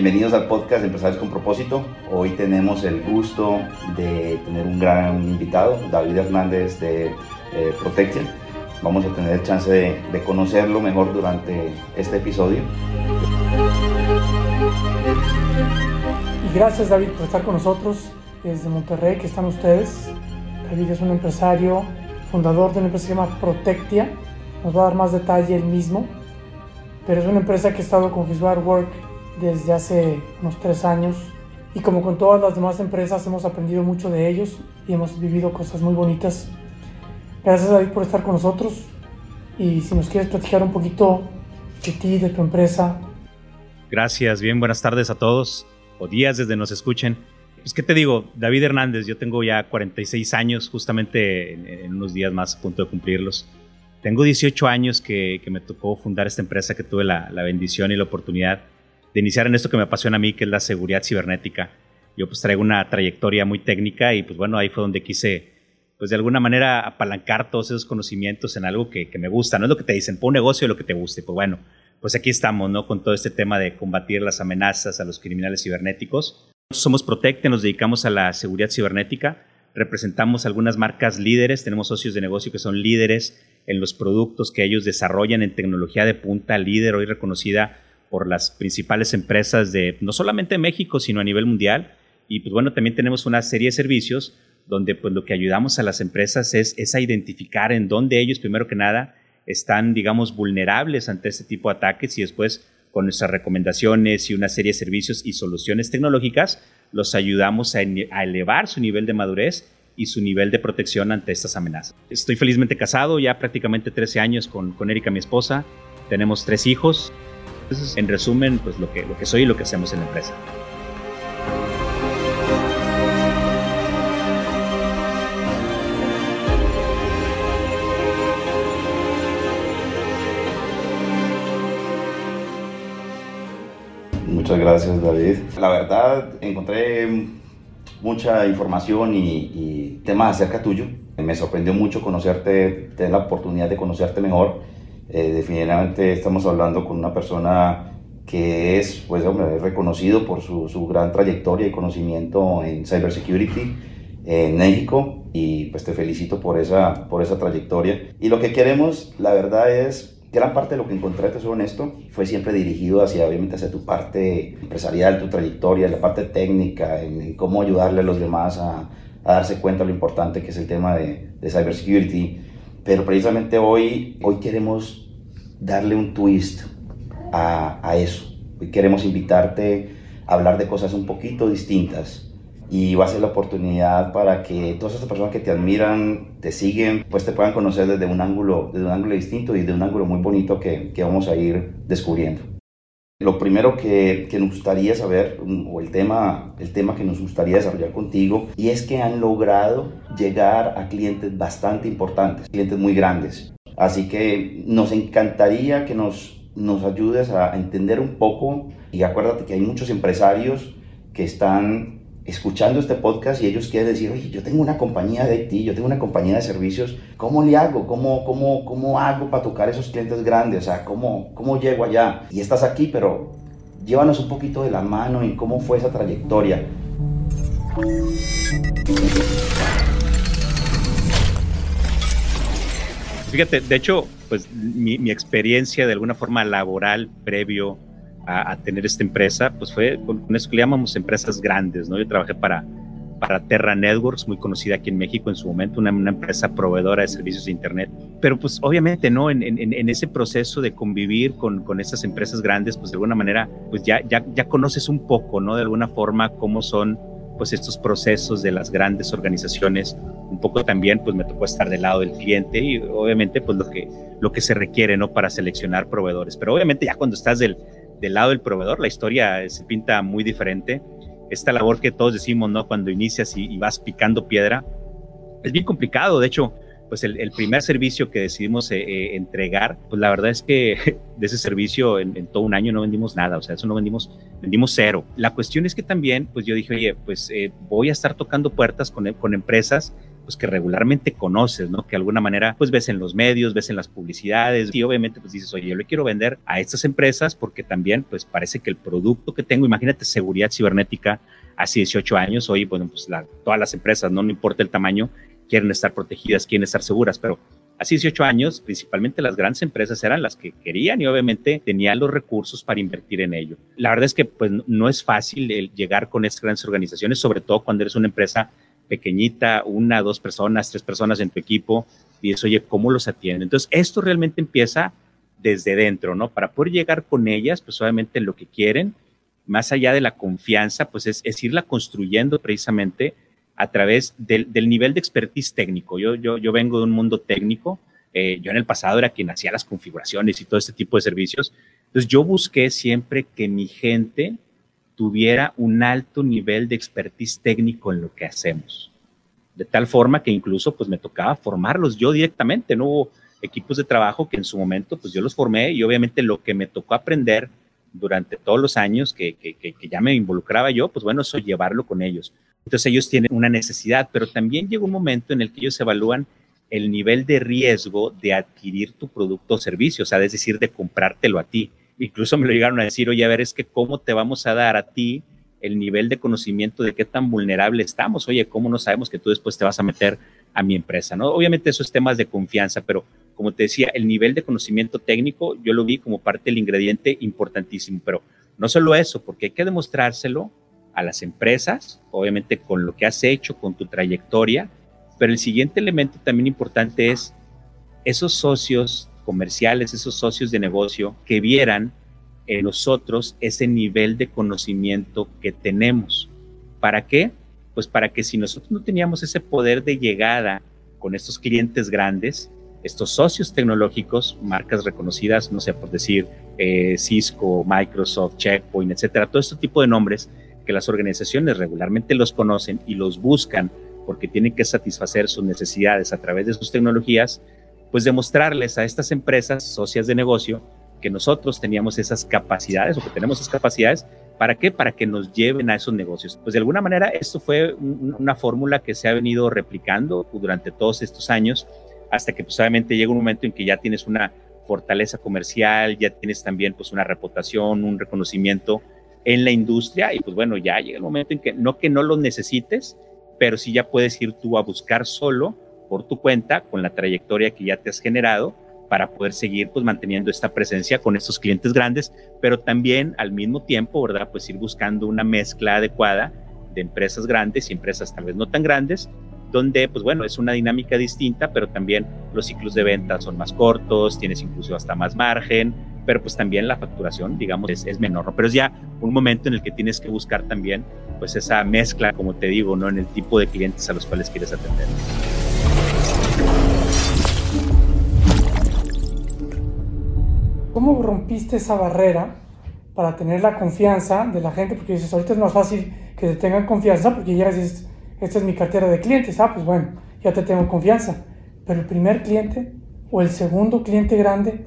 Bienvenidos al podcast Empresarios con Propósito. Hoy tenemos el gusto de tener un gran invitado, David Hernández de eh. Vamos a tener chance de, conocerlo mejor durante este episodio. Y gracias David por estar con nosotros desde Monterrey, que están ustedes. David es un empresario, fundador de una empresa que se llama Protectia. Nos va a dar más detalle él mismo. Pero es una empresa que ha estado con His Bar Work desde hace unos tres años y como con todas las demás empresas hemos aprendido mucho de ellos y hemos vivido cosas muy bonitas. Gracias David por estar con nosotros y si nos quieres platicar un poquito de ti, de tu empresa. Gracias, bien, buenas tardes a todos o días desde nos escuchen. Pues, ¿qué te digo? David Hernández, yo tengo ya 46 años, justamente en, unos días más a punto de cumplirlos. Tengo 18 años que, que me tocó fundar esta empresa, que tuve la, la bendición y la oportunidad de iniciar en esto que me apasiona a mí, que es la seguridad cibernética. Yo pues traigo una trayectoria muy técnica y pues bueno, ahí fue donde quise pues de alguna manera apalancar todos esos conocimientos en algo que, me gusta. No es lo que te dicen, pon un negocio de lo que te guste. Pues bueno, pues aquí estamos, ¿no? Con todo este tema de combatir las amenazas a los criminales cibernéticos. Somos Protecte, nos dedicamos a la seguridad cibernética. Representamos algunas marcas líderes, tenemos socios de negocio que son líderes en los productos que ellos desarrollan en tecnología de punta, líder hoy reconocida por las principales empresas de no solamente México, sino a nivel mundial. Y pues bueno, también tenemos una serie de servicios donde pues lo que ayudamos a las empresas es, es a identificar en dónde ellos, primero que nada, están, digamos, vulnerables ante este tipo de ataques y después con nuestras recomendaciones y una serie de servicios y soluciones tecnológicas, los ayudamos a, elevar su nivel de madurez y su nivel de protección ante estas amenazas. Estoy felizmente casado, ya prácticamente 13 años con, con Erika, mi esposa. Tenemos tres hijos, en resumen, pues lo que, lo que soy y lo que hacemos en la empresa. Muchas gracias, David. La verdad, encontré mucha información y, y temas acerca tuyo. Me sorprendió mucho conocerte, tener la oportunidad de conocerte mejor eh, definitivamente estamos hablando con una persona que es, pues, hombre, reconocido por su, su, gran trayectoria y conocimiento en cybersecurity en México y pues te felicito por esa, por esa trayectoria. Y lo que queremos, la verdad es, gran parte de lo que encontré, te honesto, fue siempre dirigido hacia, obviamente, hacia tu parte empresarial, tu trayectoria, la parte técnica, en, cómo ayudarle a los demás a, a, darse cuenta de lo importante que es el tema de, de cybersecurity pero precisamente hoy, hoy queremos darle un twist a, a eso. Hoy queremos invitarte a hablar de cosas un poquito distintas y va a ser la oportunidad para que todas esas personas que te admiran, te siguen, pues te puedan conocer desde un ángulo, desde un ángulo distinto y de un ángulo muy bonito que, que vamos a ir descubriendo. Lo primero que, nos gustaría saber, o el tema, el tema que nos gustaría desarrollar contigo, y es que han logrado llegar a clientes bastante importantes, clientes muy grandes. Así que nos encantaría que nos, nos ayudes a entender un poco, y acuérdate que hay muchos empresarios que están escuchando este podcast y ellos quieren decir, oye, yo tengo una compañía de IT, yo tengo una compañía de servicios, ¿cómo le hago? ¿Cómo, cómo, cómo hago para tocar esos clientes grandes? O sea, ¿cómo, ¿cómo llego allá? Y estás aquí, pero llévanos un poquito de la mano en cómo fue esa trayectoria. Fíjate, de hecho, pues mi, mi experiencia de alguna forma laboral previo a, tener esta empresa, pues fue con, eso que le llamamos empresas grandes, ¿no? Yo trabajé para, para Terra Networks, muy conocida aquí en México en su momento, una, empresa proveedora de servicios de Internet. Pero pues obviamente, ¿no? En, en, en ese proceso de convivir con, con esas empresas grandes, pues de alguna manera, pues ya, ya, ya conoces un poco, ¿no? De alguna forma, cómo son pues estos procesos de las grandes organizaciones, un poco también pues me tocó estar del lado del cliente y obviamente pues lo que, lo que se requiere, ¿no? Para seleccionar proveedores. Pero obviamente ya cuando estás del, del lado del proveedor, la historia se pinta muy diferente. Esta labor que todos decimos, ¿no? Cuando inicias y, vas picando piedra, es bien complicado. De hecho, pues el, primer servicio que decidimos eh, eh, entregar, pues la verdad es que de ese servicio en, todo un año no vendimos nada, o sea, eso no vendimos, vendimos cero. La cuestión es que también, pues yo dije, oye, pues eh, voy a estar tocando puertas con, con empresas pues que regularmente conoces, ¿no? Que de alguna manera pues ves en los medios, ves en las publicidades y obviamente pues dices, oye, yo le quiero vender a estas empresas porque también pues parece que el producto que tengo, imagínate seguridad cibernética hace 18 años, hoy bueno pues todas las empresas, ¿no? no importa el tamaño, quieren estar protegidas, quieren estar seguras, pero hace 18 años, principalmente las grandes empresas eran las que querían y obviamente tenían los recursos para invertir en ello. La verdad es que pues no es fácil llegar con estas grandes organizaciones, sobre todo cuando eres una empresa pequeñita, una, dos personas, tres personas en tu equipo, y eso, oye, ¿cómo los atienden? Entonces, esto realmente empieza desde dentro, ¿no? Para poder llegar con ellas, pues obviamente lo que quieren, más allá de la confianza, pues es, es irla construyendo precisamente a través del, nivel de expertise técnico. Yo, yo, yo vengo de un mundo técnico, eh, yo en el pasado era quien hacía las configuraciones y todo este tipo de servicios. Entonces yo busqué siempre que mi gente tuviera un alto nivel de expertise técnico en lo que hacemos. De tal forma que incluso pues me tocaba formarlos yo directamente, no hubo equipos de trabajo que en su momento pues yo los formé y obviamente lo que me tocó aprender durante todos los años que, que, ya me involucraba yo, pues bueno, eso llevarlo con ellos. Entonces ellos tienen una necesidad, pero también llega un momento en el que ellos evalúan el nivel de riesgo de adquirir tu producto o servicio, o sea, es decir, de comprártelo a ti. Incluso me lo llegaron a decir, oye, a ver, es que cómo te vamos a dar a ti el nivel de conocimiento de qué tan vulnerable estamos. Oye, ¿cómo no sabemos que tú después te vas a meter a mi empresa? ¿no? Obviamente eso es temas de confianza, pero como te decía, el nivel de conocimiento técnico yo lo vi como parte del ingrediente importantísimo, pero no solo eso, porque hay que demostrárselo a las empresas, obviamente con lo que has hecho, con tu trayectoria, pero el siguiente elemento también importante es esos socios comerciales, esos socios de negocio que vieran en nosotros ese nivel de conocimiento que tenemos. ¿Para qué? Pues para que si nosotros no teníamos ese poder de llegada con estos clientes grandes, estos socios tecnológicos, marcas reconocidas, no sé, por decir eh, Cisco, Microsoft, Checkpoint, etcétera, todo este tipo de nombres, que las organizaciones regularmente los conocen y los buscan porque tienen que satisfacer sus necesidades a través de sus tecnologías, pues demostrarles a estas empresas socias de negocio que nosotros teníamos esas capacidades o que tenemos esas capacidades. ¿Para qué? Para que nos lleven a esos negocios. Pues de alguna manera esto fue una fórmula que se ha venido replicando durante todos estos años hasta que pues obviamente llega un momento en que ya tienes una fortaleza comercial, ya tienes también pues una reputación, un reconocimiento en la industria y pues bueno, ya llega el momento en que no que no lo necesites, pero sí ya puedes ir tú a buscar solo por tu cuenta con la trayectoria que ya te has generado para poder seguir pues manteniendo esta presencia con estos clientes grandes, pero también al mismo tiempo, ¿verdad? Pues ir buscando una mezcla adecuada de empresas grandes y empresas tal vez no tan grandes, donde pues bueno, es una dinámica distinta, pero también los ciclos de venta son más cortos, tienes incluso hasta más margen, pero pues también la facturación, digamos, es, menor, Pero es ya un momento en el que tienes que buscar también, pues esa mezcla, como te digo, ¿no? En el tipo de clientes a los cuales quieres atender. ¿Cómo rompiste esa barrera para tener la confianza de la gente? Porque dices, ahorita es más fácil que te tengan confianza porque ya dices, esta es mi cartera de clientes, ah, pues bueno, ya te tengo confianza. Pero el primer cliente o el segundo cliente grande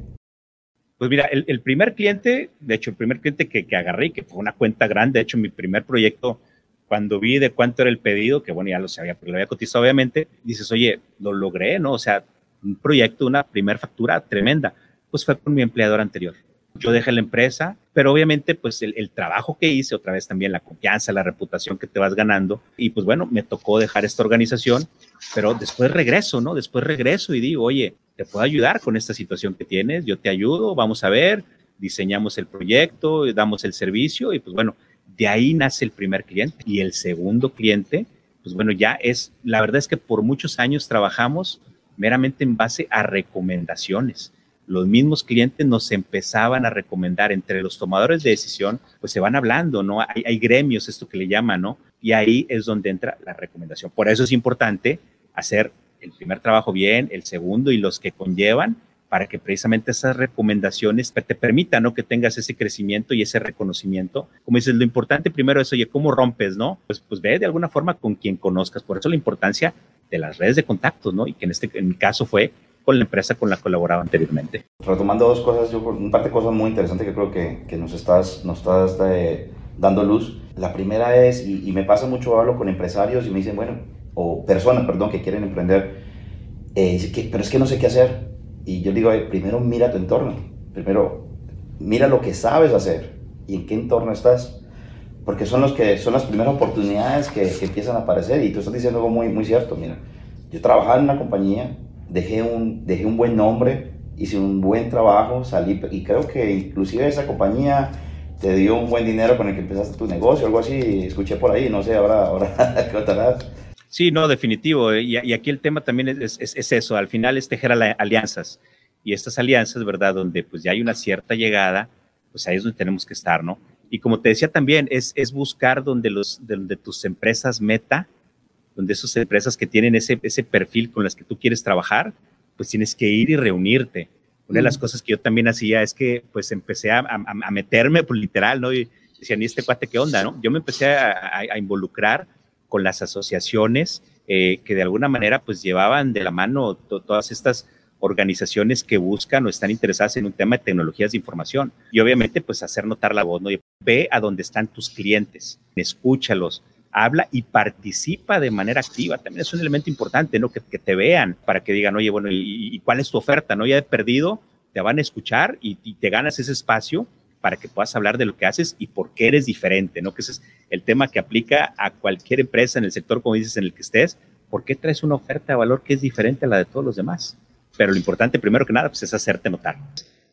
pues mira, el, primer cliente, de hecho, el primer cliente que, que agarré, que fue una cuenta grande, de hecho, mi primer proyecto, cuando vi de cuánto era el pedido, que bueno, ya lo sabía, porque lo había cotizado obviamente, dices, oye, lo logré, ¿no? O sea, un proyecto, una primera factura tremenda, pues fue con mi empleador anterior. Yo dejé la empresa, pero obviamente pues el, el, trabajo que hice, otra vez también la confianza, la reputación que te vas ganando, y pues bueno, me tocó dejar esta organización, pero después regreso, ¿no? Después regreso y digo, oye, te puedo ayudar con esta situación que tienes, yo te ayudo, vamos a ver, diseñamos el proyecto, damos el servicio y pues bueno, de ahí nace el primer cliente y el segundo cliente, pues bueno, ya es, la verdad es que por muchos años trabajamos meramente en base a recomendaciones. Los mismos clientes nos empezaban a recomendar entre los tomadores de decisión, pues se van hablando, ¿no? Hay, gremios, esto que le llaman, ¿no? y ahí es donde entra la recomendación. Por eso es importante hacer el primer trabajo bien, el segundo y los que conllevan para que precisamente esas recomendaciones te permitan ¿no? que tengas ese crecimiento y ese reconocimiento. Como dices, lo importante primero es, oye, ¿cómo rompes? no? Pues, pues ve de alguna forma con quien conozcas. Por eso la importancia de las redes de contactos, ¿no? Y que en este en mi caso fue con la empresa con la que colaboraba anteriormente. Retomando dos cosas, yo un par de cosas muy interesantes que creo que, que nos estás, nos estás eh, dando luz. La primera es, y, y, me pasa mucho, hablo con empresarios y me dicen, bueno, o personas, perdón, que quieren emprender, eh, que, pero es que no sé qué hacer y yo digo, primero mira tu entorno, primero mira lo que sabes hacer y en qué entorno estás, porque son, los que, son las primeras oportunidades que, que empiezan a aparecer y tú estás diciendo algo muy, muy cierto, mira, yo trabajaba en una compañía, dejé un, dejé un buen nombre, hice un buen trabajo, salí y creo que inclusive esa compañía te dio un buen dinero con el que empezaste tu negocio, algo así, escuché por ahí, no sé, ahora, ahora ¿qué Sí, no, definitivo. Eh, y, aquí el tema también es, eso, al final es tejer alianzas. Y estas alianzas, ¿verdad? Donde pues ya hay una cierta llegada, pues ahí es donde tenemos que estar, ¿no? Y como te decía también, es, es buscar donde, los, donde tus empresas meta, donde esas empresas que tienen ese, ese perfil con las que tú quieres trabajar, pues tienes que ir y reunirte. Una de las cosas que yo también hacía es que pues empecé a, a, meterme, pues literal, ¿no? Y decían, ¿y este cuate qué onda, no? Yo me empecé a, a involucrar con las asociaciones eh, que de alguna manera pues llevaban de la mano todas estas organizaciones que buscan o están interesadas en un tema de tecnologías de información. Y obviamente pues hacer notar la voz, ¿no? ve a dónde están tus clientes, escúchalos, habla y participa de manera activa. También es un elemento importante, ¿no? Que, te vean para que digan, oye, bueno, ¿y, cuál es tu oferta? ¿No? Ya he perdido, te van a escuchar y, y te ganas ese espacio para que puedas hablar de lo que haces y por qué eres diferente, ¿no? Que ese es el tema que aplica a cualquier empresa en el sector, como dices, en el que estés. ¿Por qué traes una oferta de valor que es diferente a la de todos los demás? Pero lo importante, primero que nada, pues es hacerte notar.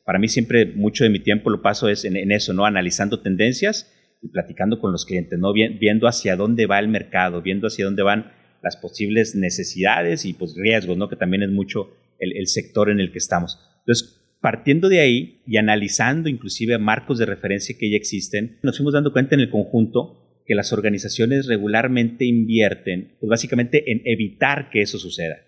Para mí siempre mucho de mi tiempo lo paso es en, eso, ¿no? Analizando tendencias y platicando con los clientes, ¿no? Viendo hacia dónde va el mercado, viendo hacia dónde van las posibles necesidades y pues riesgos, ¿no? Que también es mucho el, el sector en el que estamos. Entonces, Partiendo de ahí y analizando inclusive marcos de referencia que ya existen, nos fuimos dando cuenta en el conjunto que las organizaciones regularmente invierten, pues básicamente en evitar que eso suceda.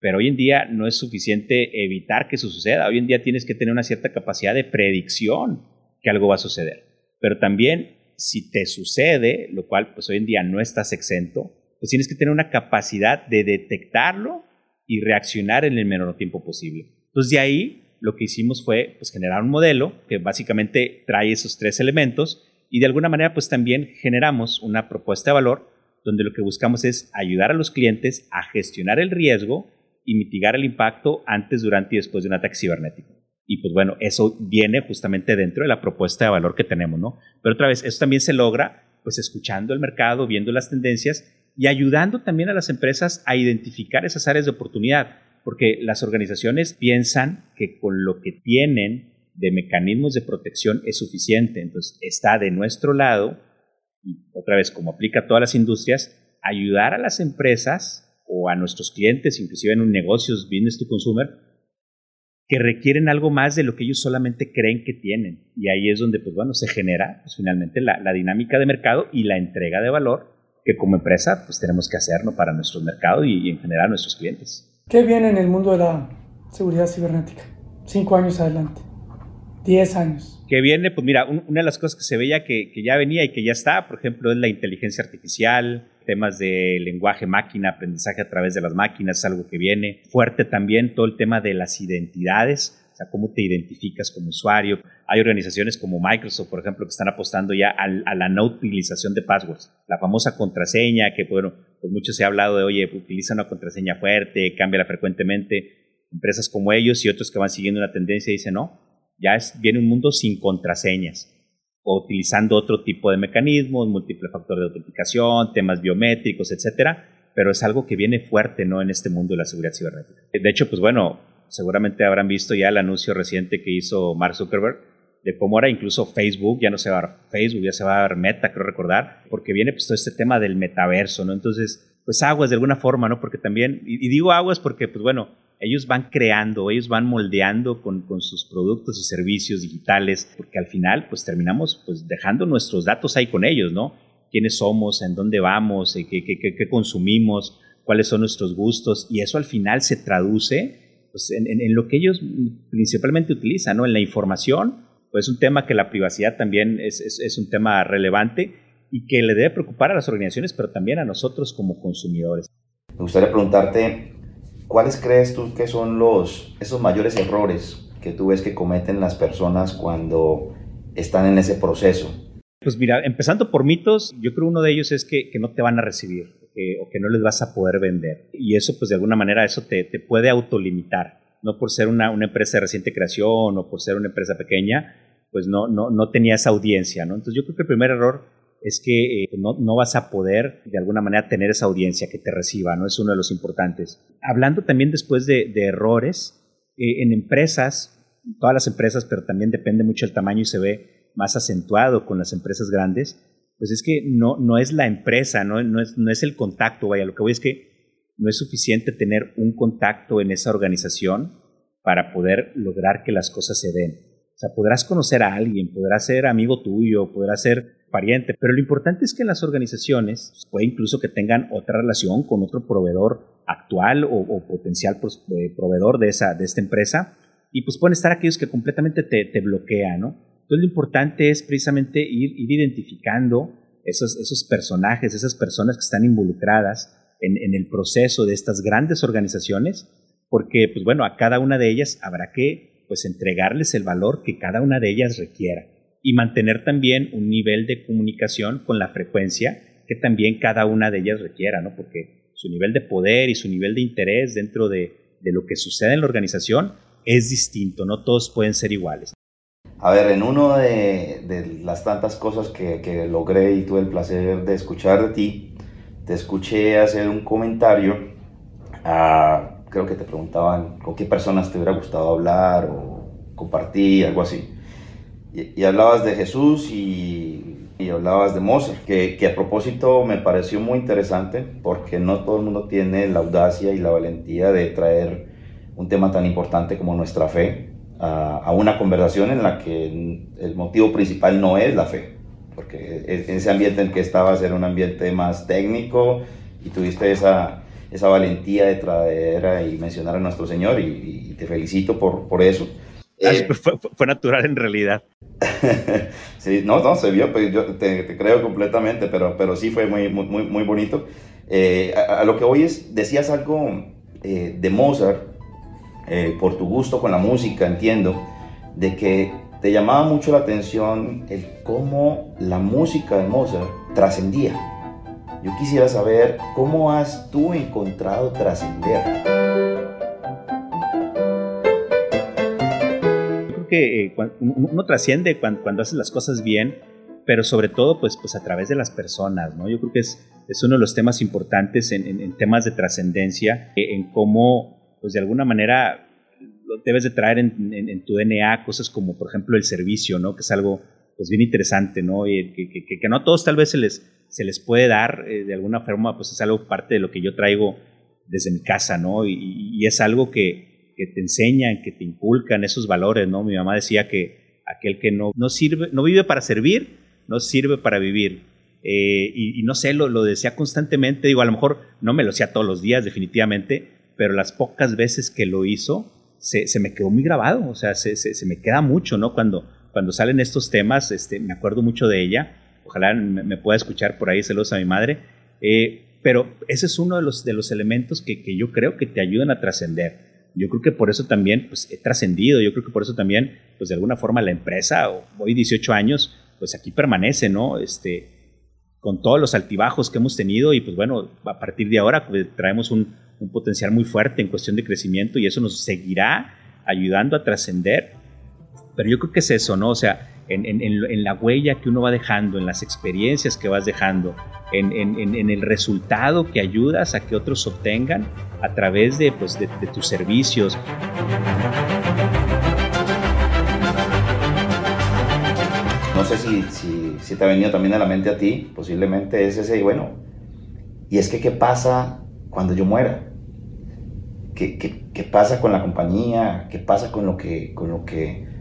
Pero hoy en día no es suficiente evitar que eso suceda. Hoy en día tienes que tener una cierta capacidad de predicción que algo va a suceder. Pero también si te sucede, lo cual pues hoy en día no estás exento, pues tienes que tener una capacidad de detectarlo y reaccionar en el menor tiempo posible. Entonces de ahí lo que hicimos fue pues, generar un modelo que básicamente trae esos tres elementos y de alguna manera pues también generamos una propuesta de valor donde lo que buscamos es ayudar a los clientes a gestionar el riesgo y mitigar el impacto antes, durante y después de un ataque cibernético. Y pues bueno, eso viene justamente dentro de la propuesta de valor que tenemos, ¿no? Pero otra vez, eso también se logra pues escuchando el mercado, viendo las tendencias y ayudando también a las empresas a identificar esas áreas de oportunidad porque las organizaciones piensan que con lo que tienen de mecanismos de protección es suficiente. Entonces, está de nuestro lado, y otra vez, como aplica a todas las industrias, ayudar a las empresas o a nuestros clientes, inclusive en un negocio business to consumer, que requieren algo más de lo que ellos solamente creen que tienen. Y ahí es donde, pues bueno, se genera pues, finalmente la, dinámica de mercado y la entrega de valor que como empresa pues tenemos que hacer para nuestro mercado y, y en general nuestros clientes. ¿Qué viene en el mundo de la seguridad cibernética? Cinco años adelante. Diez años. ¿Qué viene? Pues mira, una de las cosas que se veía que, que, ya venía y que ya está, por ejemplo, es la inteligencia artificial, temas de lenguaje máquina, aprendizaje a través de las máquinas, es algo que viene. Fuerte también todo el tema de las identidades, o sea, cómo te identificas como usuario. Hay organizaciones como Microsoft, por ejemplo, que están apostando ya a, la no utilización de passwords. La famosa contraseña, que bueno, pues mucho se ha hablado de, oye, utiliza una contraseña fuerte, cámbiala frecuentemente. Empresas como ellos y otros que van siguiendo una tendencia dicen, no, ya es, viene un mundo sin contraseñas o utilizando otro tipo de mecanismos, múltiple factor de autenticación, temas biométricos, etcétera, pero es algo que viene fuerte ¿no? en este mundo de la seguridad cibernética. De hecho, pues bueno, seguramente habrán visto ya el anuncio reciente que hizo Mark Zuckerberg de cómo ahora incluso Facebook, ya no se va a dar Facebook, ya se va a dar Meta, creo recordar, porque viene pues todo este tema del metaverso, ¿no? Entonces, pues aguas de alguna forma, ¿no? Porque también, y, digo aguas porque, pues bueno, ellos van creando, ellos van moldeando con, con, sus productos y servicios digitales, porque al final, pues terminamos pues dejando nuestros datos ahí con ellos, ¿no? quiénes somos, en dónde vamos, qué, qué, qué, consumimos, cuáles son nuestros gustos, y eso al final se traduce pues, en, lo que ellos principalmente utilizan, ¿no? En la información, pues es un tema que la privacidad también es, es, es un tema relevante y que le debe preocupar a las organizaciones, pero también a nosotros como consumidores. Me gustaría preguntarte, ¿cuáles crees tú que son los, esos mayores errores que tú ves que cometen las personas cuando están en ese proceso? Pues mira, empezando por mitos, yo creo uno de ellos es que, que no te van a recibir o que no les vas a poder vender. Y eso, pues de alguna manera, eso te, te puede autolimitar. No por ser una, una, empresa de reciente creación o por ser una empresa pequeña, pues no, no, no tenía esa audiencia, ¿no? Entonces yo creo que el primer error es que eh, no, no, vas a poder de alguna manera tener esa audiencia que te reciba, ¿no? Es uno de los importantes. Hablando también después de, de errores, eh, en empresas, todas las empresas, pero también depende mucho del tamaño y se ve más acentuado con las empresas grandes, pues es que no, no es la empresa, no, no, es, no es el contacto, vaya, lo que voy es que no es suficiente tener un contacto en esa organización para poder lograr que las cosas se den. O sea, podrás conocer a alguien, podrás ser amigo tuyo, podrás ser pero lo importante es que las organizaciones, puede incluso que tengan otra relación con otro proveedor actual o, potencial pues, eh, proveedor de, esa, de esta empresa, y pues pueden estar aquellos que completamente te, te bloquean, ¿no? Entonces lo importante es precisamente ir, ir identificando esos, esos, personajes, esas personas que están involucradas en, en, el proceso de estas grandes organizaciones, porque pues bueno, a cada una de ellas habrá que pues entregarles el valor que cada una de ellas requiera y mantener también un nivel de comunicación con la frecuencia que también cada una de ellas requiera, ¿no? Porque su nivel de poder y su nivel de interés dentro de, de lo que sucede en la organización es distinto, no todos pueden ser iguales. A ver, en uno de, de las tantas cosas que, que, logré y tuve el placer de escuchar de ti, te escuché hacer un comentario, a, creo que te preguntaban con qué personas te hubiera gustado hablar o compartir, algo así. Y, y hablabas de Jesús y, y, hablabas de Mozart, que, que a propósito me pareció muy interesante porque no todo el mundo tiene la audacia y la valentía de traer un tema tan importante como nuestra fe a, una conversación en la que el motivo principal no es la fe, porque en ese ambiente en que estabas era un ambiente más técnico y tuviste esa, esa valentía de traer y mencionar a nuestro Señor y, te felicito por, por eso. Eh, fue, fue, natural en realidad. sí, no, no, se vio, pues yo te, te, creo completamente, pero, pero sí fue muy, muy, muy bonito. Eh, a, lo que hoy es, decías algo eh, de Mozart, eh, por tu gusto con la música, entiendo, de que te llamaba mucho la atención el cómo la música de Mozart trascendía. Yo quisiera saber cómo has tú encontrado trascender. Creo que eh, uno trasciende cuando, cuando hace las cosas bien, pero sobre todo pues, pues a través de las personas, ¿no? Yo creo que es, es uno de los temas importantes en, en, en temas de trascendencia, eh, en cómo pues de alguna manera debes de traer en, tu DNA cosas como, por ejemplo, el servicio, ¿no? Que es algo, pues, bien interesante, ¿no? Y que, que, no a todos tal vez se les, se les puede dar eh, de alguna forma, pues es algo parte de lo que yo traigo desde mi casa, ¿no? Y, es algo que, que, te enseñan, que te inculcan esos valores, ¿no? Mi mamá decía que aquel que no, no sirve, no vive para servir, no sirve para vivir. Eh, y, no sé, lo, lo decía constantemente, digo, a lo mejor no me lo decía todos los días, definitivamente, pero las pocas veces que lo hizo, se, se me quedó muy grabado, o sea, se, se, me queda mucho, ¿no? Cuando, cuando salen estos temas, este, me acuerdo mucho de ella, ojalá me, pueda escuchar por ahí, celosa a mi madre, eh, pero ese es uno de los, de los elementos que, que yo creo que te ayudan a trascender. Yo creo que por eso también pues, he trascendido, yo creo que por eso también, pues de alguna forma la empresa, hoy 18 años, pues aquí permanece, ¿no? Este, con todos los altibajos que hemos tenido y pues bueno, a partir de ahora pues, traemos un, un potencial muy fuerte en cuestión de crecimiento y eso nos seguirá ayudando a trascender. Pero yo creo que es eso, ¿no? O sea, en, en, en, la huella que uno va dejando, en las experiencias que vas dejando, en, en, el resultado que ayudas a que otros obtengan a través de, pues, de, de tus servicios. No sé si, si, si, te ha venido también a la mente a ti, posiblemente es ese, y bueno, y es que qué pasa cuando yo muera? ¿Qué, qué, qué pasa con la compañía? ¿Qué pasa con lo que, con lo que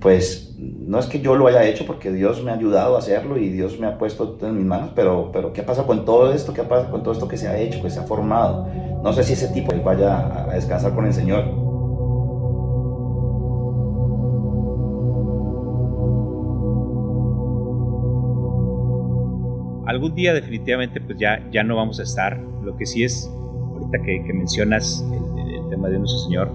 pues no es que yo lo haya hecho porque Dios me ha ayudado a hacerlo y Dios me ha puesto en mis manos, pero, pero ¿qué pasa con todo esto? ¿Qué pasa con todo esto que se ha hecho, que se ha formado? No sé si ese tipo vaya a descansar con el Señor. Algún día definitivamente pues ya, ya no vamos a estar. Lo que sí es, ahorita que, mencionas el, tema de nuestro Señor,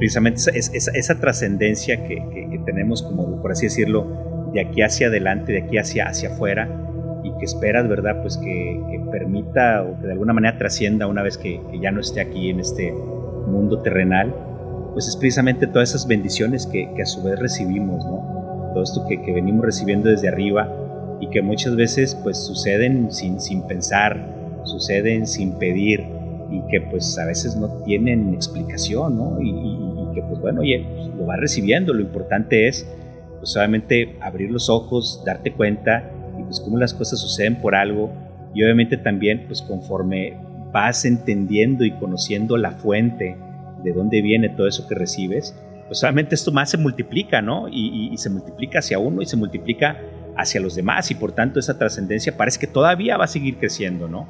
precisamente esa, esa, trascendencia que, que, tenemos, como por así decirlo, de aquí hacia adelante, de aquí hacia, hacia afuera, y que esperas, ¿verdad? Pues que, permita o que de alguna manera trascienda una vez que, ya no esté aquí en este mundo terrenal, pues es precisamente todas esas bendiciones que, a su vez recibimos, ¿no? Todo esto que, venimos recibiendo desde arriba y que muchas veces pues suceden sin, sin pensar, suceden sin pedir y que pues a veces no tienen explicación, ¿no? Y, que pues bueno, oye, lo va recibiendo, lo importante es pues solamente abrir los ojos, darte cuenta y pues cómo las cosas suceden por algo y obviamente también pues conforme vas entendiendo y conociendo la fuente de dónde viene todo eso que recibes, pues solamente esto más se multiplica, ¿no? Y, se multiplica hacia uno y se multiplica hacia los demás y por tanto esa trascendencia parece que todavía va a seguir creciendo, ¿no?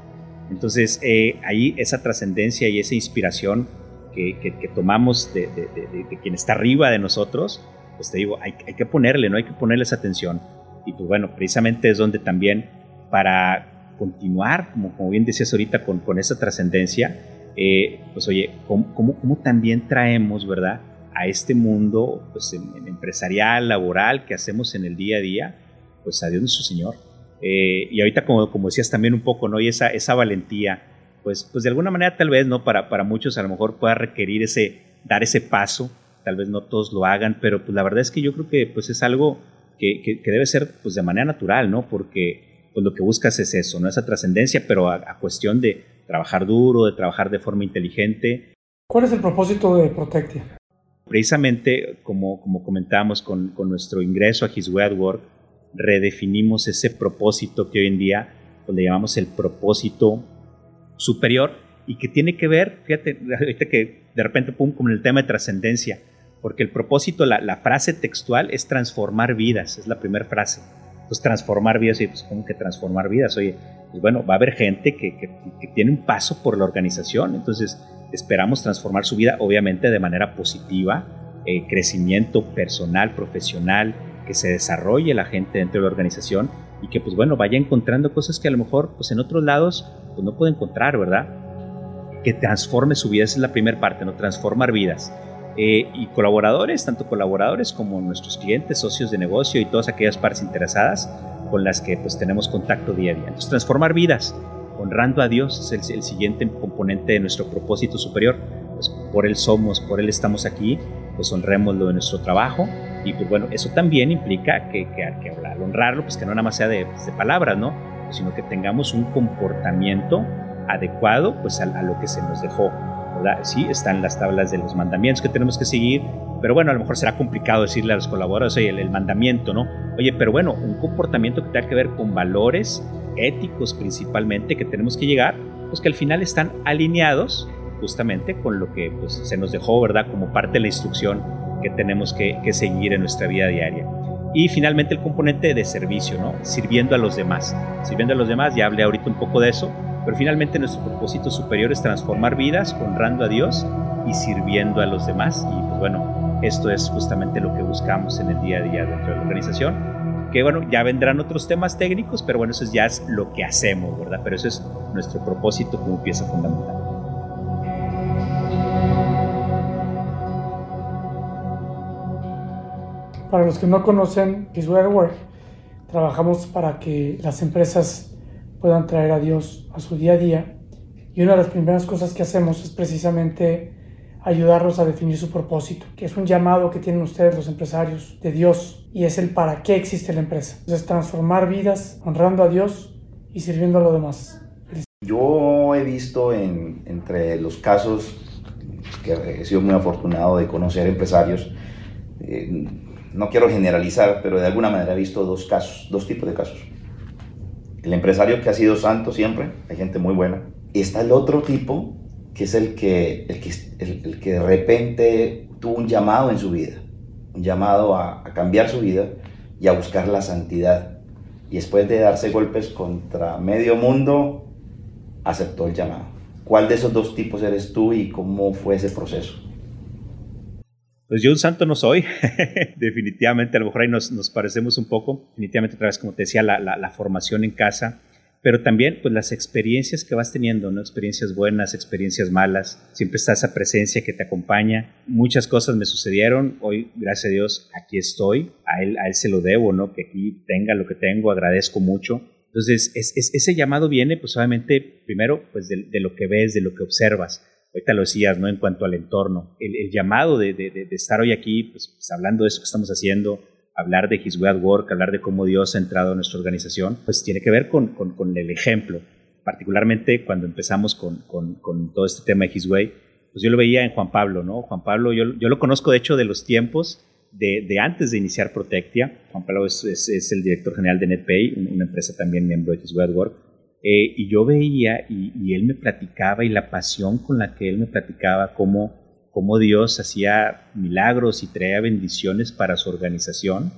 Entonces eh, ahí esa trascendencia y esa inspiración que, tomamos de, quien está arriba de nosotros, pues te digo, hay, que ponerle, ¿no? Hay que ponerle esa atención. Y pues bueno, precisamente es donde también para continuar, como, bien decías ahorita, con, esa trascendencia, eh, pues oye, ¿cómo, ¿cómo, también traemos, verdad, a este mundo pues, empresarial, laboral que hacemos en el día a día, pues a Dios nuestro Señor? Eh, y ahorita, como, como decías también un poco, ¿no? Y esa, esa valentía, pues, pues de alguna manera tal vez, ¿no? Para, para muchos a lo mejor pueda requerir ese, dar ese paso, tal vez no todos lo hagan, pero pues la verdad es que yo creo que pues es algo que, debe ser pues, de manera natural, ¿no? Porque pues, lo que buscas es eso, ¿no? Esa trascendencia, pero a, cuestión de trabajar duro, de trabajar de forma inteligente. ¿Cuál es el propósito de Protectia? Precisamente, como, como comentábamos con, con nuestro ingreso a His Way at Work, redefinimos ese propósito que hoy en día pues, le llamamos el propósito superior y que tiene que ver, fíjate, ahorita que de repente, pum, como en el tema de trascendencia, porque el propósito, la, frase textual es transformar vidas, es la primera frase. Pues transformar vidas, y pues ¿cómo que transformar vidas? Oye, pues bueno, va a haber gente que, que, tiene un paso por la organización, entonces esperamos transformar su vida, obviamente de manera positiva, eh, crecimiento personal, profesional, que se desarrolle la gente dentro de la organización y que pues bueno, vaya encontrando cosas que a lo mejor pues en otros lados pues no puede encontrar, ¿verdad? Que transforme su vida, esa es la primera parte, ¿no? Transformar vidas. Eh, y colaboradores, tanto colaboradores como nuestros clientes, socios de negocio y todas aquellas partes interesadas con las que pues tenemos contacto día a día. Entonces, transformar vidas, honrando a Dios es el, siguiente componente de nuestro propósito superior. Pues por Él somos, por Él estamos aquí, pues honremos lo de nuestro trabajo. Y pues bueno, eso también implica que, que, que honrarlo, pues que no nada más sea de, pues, de palabras, ¿no? Sino que tengamos un comportamiento adecuado pues a lo que se nos dejó Sí, están las tablas de los mandamientos que tenemos que seguir, pero bueno, a lo mejor será complicado decirle a los colaboradores, oye, el, mandamiento, ¿no? Oye, pero bueno, un comportamiento que tenga que ver con valores éticos principalmente que tenemos que llegar, pues que al final están alineados justamente con lo que pues, se nos dejó, ¿verdad? Como parte de la instrucción que tenemos que, que seguir en nuestra vida diaria. Y finalmente el componente de servicio, ¿no? Sirviendo a los demás. Sirviendo a los demás, ya hablé ahorita un poco de eso, pero finalmente nuestro propósito superior es transformar vidas honrando a Dios y sirviendo a los demás. Y pues bueno, esto es justamente lo que buscamos en el día a día dentro de la organización. Que bueno, ya vendrán otros temas técnicos, pero bueno, eso ya es lo que hacemos, ¿verdad? Pero eso es nuestro propósito como pieza fundamental. Para los que no conocen Visual Work, trabajamos para que las empresas puedan traer a Dios a su día a día. Y una de las primeras cosas que hacemos es precisamente ayudarlos a definir su propósito, que es un llamado que tienen ustedes los empresarios de Dios y es el para qué existe la empresa. Entonces, transformar vidas honrando a Dios y sirviendo a los demás. Yo he visto en, entre los casos que he sido muy afortunado de conocer empresarios, eh, no quiero generalizar, pero de alguna manera he visto dos casos, dos tipos de casos el empresario que ha sido santo siempre, hay gente muy buena. Y está el otro tipo, que es el que, el que, el, que de repente tuvo un llamado en su vida. un llamado a, a cambiar su vida y a buscar la santidad. Y después de darse golpes contra medio mundo, aceptó el llamado. ¿Cuál de esos dos tipos eres tú y cómo fue ese proceso? Pues yo un santo no soy, definitivamente, a lo mejor ahí nos, nos, parecemos un poco, definitivamente otra vez, como te decía, la, la, formación en casa, pero también pues las experiencias que vas teniendo, ¿no? Experiencias buenas, experiencias malas, siempre está esa presencia que te acompaña. Muchas cosas me sucedieron, hoy, gracias a Dios, aquí estoy, a él, a él se lo debo, ¿no? Que aquí tenga lo que tengo, agradezco mucho. Entonces, es, es, ese llamado viene, pues obviamente, primero, pues de, de lo que ves, de lo que observas ahorita lo decías, ¿no? En cuanto al entorno, el, llamado de, de, de, estar hoy aquí, pues, pues, hablando de eso que estamos haciendo, hablar de His Way at Work, hablar de cómo Dios ha entrado en nuestra organización, pues tiene que ver con, con, con el ejemplo. Particularmente cuando empezamos con, con, todo este tema de His Way, pues yo lo veía en Juan Pablo, ¿no? Juan Pablo, yo, yo lo conozco de hecho de los tiempos de, de antes de iniciar Protectia. Juan Pablo es, es, es, el director general de NetPay, una empresa también miembro de His Way at Work eh, y yo veía y, él me platicaba y la pasión con la que él me platicaba cómo, cómo Dios hacía milagros y traía bendiciones para su organización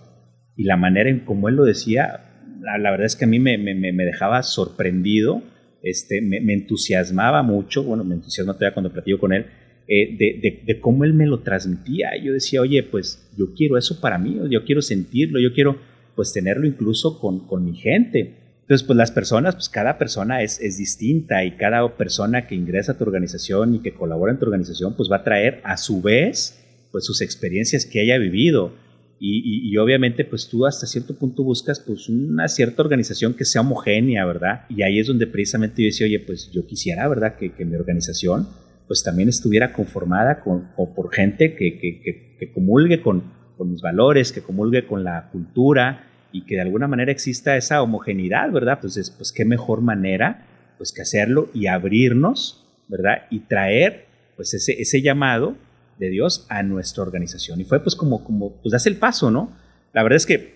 y la manera en cómo él lo decía, la, verdad es que a mí me, me, me dejaba sorprendido, este, me, entusiasmaba mucho, bueno, me entusiasma todavía cuando platico con él, eh, de, de, cómo él me lo transmitía. Yo decía, oye, pues yo quiero eso para mí, yo quiero sentirlo, yo quiero pues tenerlo incluso con, con mi gente. Entonces, pues las personas, pues cada persona es, es, distinta y cada persona que ingresa a tu organización y que colabora en tu organización, pues va a traer a su vez, pues sus experiencias que haya vivido. Y, y, obviamente, pues tú hasta cierto punto buscas pues una cierta organización que sea homogénea, ¿verdad? Y ahí es donde precisamente yo decía, oye, pues yo quisiera, ¿verdad? Que, que mi organización pues también estuviera conformada con, con por gente que, que, que comulgue con, con mis valores, que comulgue con la cultura, y que de alguna manera exista esa homogeneidad, ¿verdad? Entonces, pues qué mejor manera pues que hacerlo y abrirnos, ¿verdad? Y traer pues ese, ese llamado de Dios a nuestra organización. Y fue pues como, como pues das el paso, ¿no? La verdad es que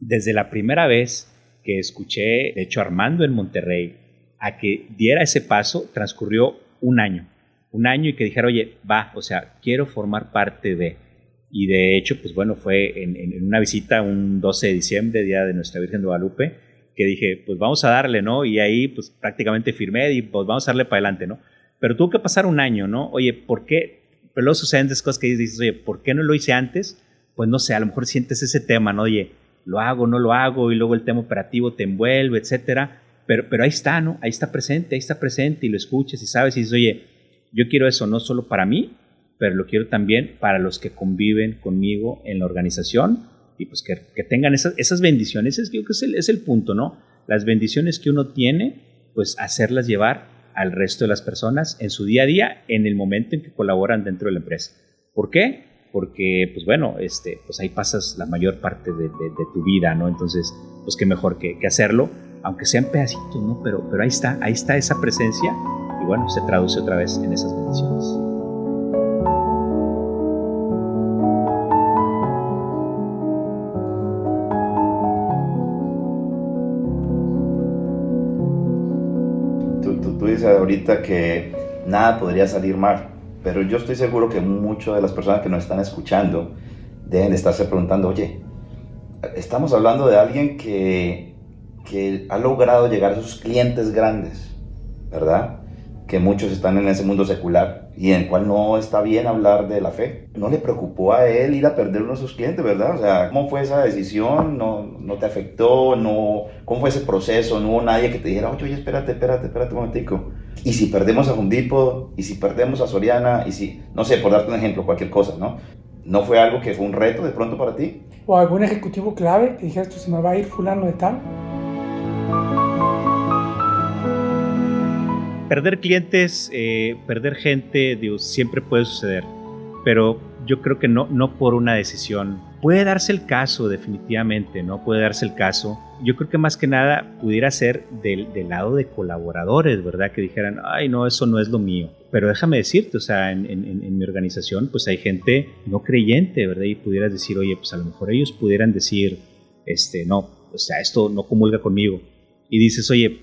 desde la primera vez que escuché, de hecho Armando en Monterrey, a que diera ese paso, transcurrió un año. Un año y que dijera, oye, va, o sea, quiero formar parte de y de hecho, pues bueno, fue en, en, una visita un 12 de diciembre, día de Nuestra Virgen de Guadalupe, que dije, pues vamos a darle, ¿no? Y ahí pues prácticamente firmé y pues vamos a darle para adelante, ¿no? Pero tuvo que pasar un año, ¿no? Oye, ¿por qué? Pero luego suceden esas cosas que dices, oye, ¿por qué no lo hice antes? Pues no sé, a lo mejor sientes ese tema, ¿no? Oye, lo hago, no lo hago, y luego el tema operativo te envuelve, etcétera. Pero, pero ahí está, ¿no? Ahí está presente, ahí está presente, y lo escuchas y sabes y dices, oye, yo quiero eso no solo para mí, pero lo quiero también para los que conviven conmigo en la organización y pues que, que tengan esas, esas bendiciones. Es, creo que es el, es el punto, ¿no? Las bendiciones que uno tiene, pues hacerlas llevar al resto de las personas en su día a día, en el momento en que colaboran dentro de la empresa. ¿Por qué? Porque, pues bueno, este, pues ahí pasas la mayor parte de, de, de tu vida, ¿no? Entonces, pues qué mejor que, que, hacerlo, aunque sean pedacitos, ¿no? Pero, pero ahí está, ahí está esa presencia y bueno, se traduce otra vez en esas bendiciones. Ahorita que nada podría salir mal, pero yo estoy seguro que muchas de las personas que nos están escuchando deben de estarse preguntando, oye, estamos hablando de alguien que, que ha logrado llegar a sus clientes grandes, ¿verdad? Que muchos están en ese mundo secular y en el cual no está bien hablar de la fe. No le preocupó a él ir a perder uno de sus clientes, ¿verdad? O sea, ¿cómo fue esa decisión? ¿No, no te afectó? No, ¿Cómo fue ese proceso? No hubo nadie que te dijera, oye, oye, espérate, espérate, espérate un momentico. Y si perdemos a Jundipo, y si perdemos a Soriana, y si, no sé, por darte un ejemplo, cualquier cosa, ¿no? ¿No fue algo que fue un reto de pronto para ti? ¿O algún ejecutivo clave que dijera, esto se me va a ir fulano de tal? Perder clientes, eh, perder gente, Dios, siempre puede suceder, pero yo creo que no, no por una decisión. Puede darse el caso, definitivamente, ¿no? Puede darse el caso. Yo creo que más que nada pudiera ser del, del lado de colaboradores, ¿verdad? Que dijeran, ay, no, eso no es lo mío. Pero déjame decirte, o sea, en mi organización, pues hay gente no creyente, ¿verdad? Y pudieras decir, oye, pues a lo mejor ellos pudieran decir, este, no, o sea, esto no comulga conmigo. Y dices, oye,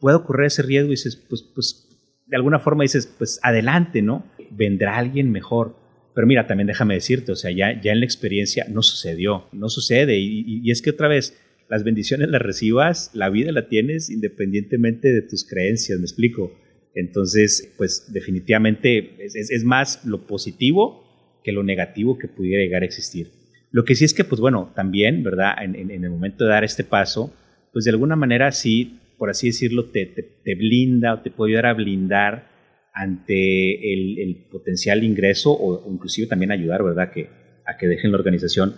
puede ocurrir ese riesgo y dices, pues, pues, de alguna forma dices, pues adelante, ¿no? Vendrá alguien mejor. Pero mira, también déjame decirte, o sea, ya, ya en la experiencia no sucedió, no sucede. Y, y, es que otra vez, las bendiciones las recibas, la vida la tienes independientemente de tus creencias, me explico. Entonces, pues definitivamente es, es, más lo positivo que lo negativo que pudiera llegar a existir. Lo que sí es que, pues bueno, también, ¿verdad? En, en, en el momento de dar este paso, pues de alguna manera sí, por así decirlo, te, te, blinda o te puede ayudar a blindar ante el, potencial ingreso o, inclusive también ayudar, ¿verdad? Que, a que dejen la organización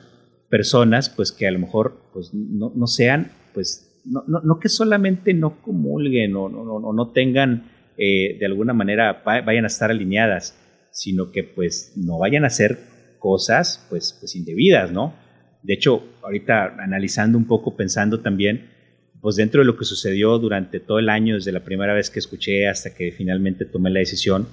personas pues que a lo mejor pues no, no sean pues no, no, no, que solamente no comulguen o no, no, no tengan eh, de alguna manera vayan a estar alineadas sino que pues no vayan a hacer cosas pues, pues indebidas no de hecho ahorita analizando un poco pensando también pues dentro de lo que sucedió durante todo el año, desde la primera vez que escuché hasta que finalmente tomé la decisión,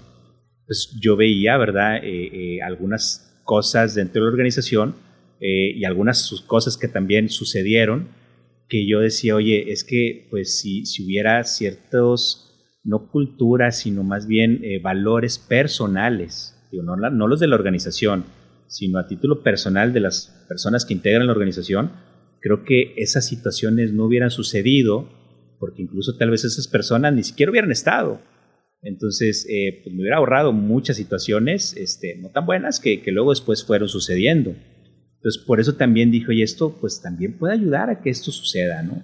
pues yo veía, ¿verdad?, eh, eh, algunas cosas dentro de la organización eh, y algunas cosas que también sucedieron, que yo decía, oye, es que pues si, si hubiera ciertos, no culturas, sino más bien valores personales, digo, no, no los de la organización, sino a título personal de las personas que integran la organización, creo que esas situaciones no hubieran sucedido porque incluso tal vez esas personas ni siquiera hubieran estado. Entonces, eh, pues me hubiera ahorrado muchas situaciones este, no tan buenas que, que, luego después fueron sucediendo. Entonces, por eso también dijo, y esto pues también puede ayudar a que esto suceda, ¿no?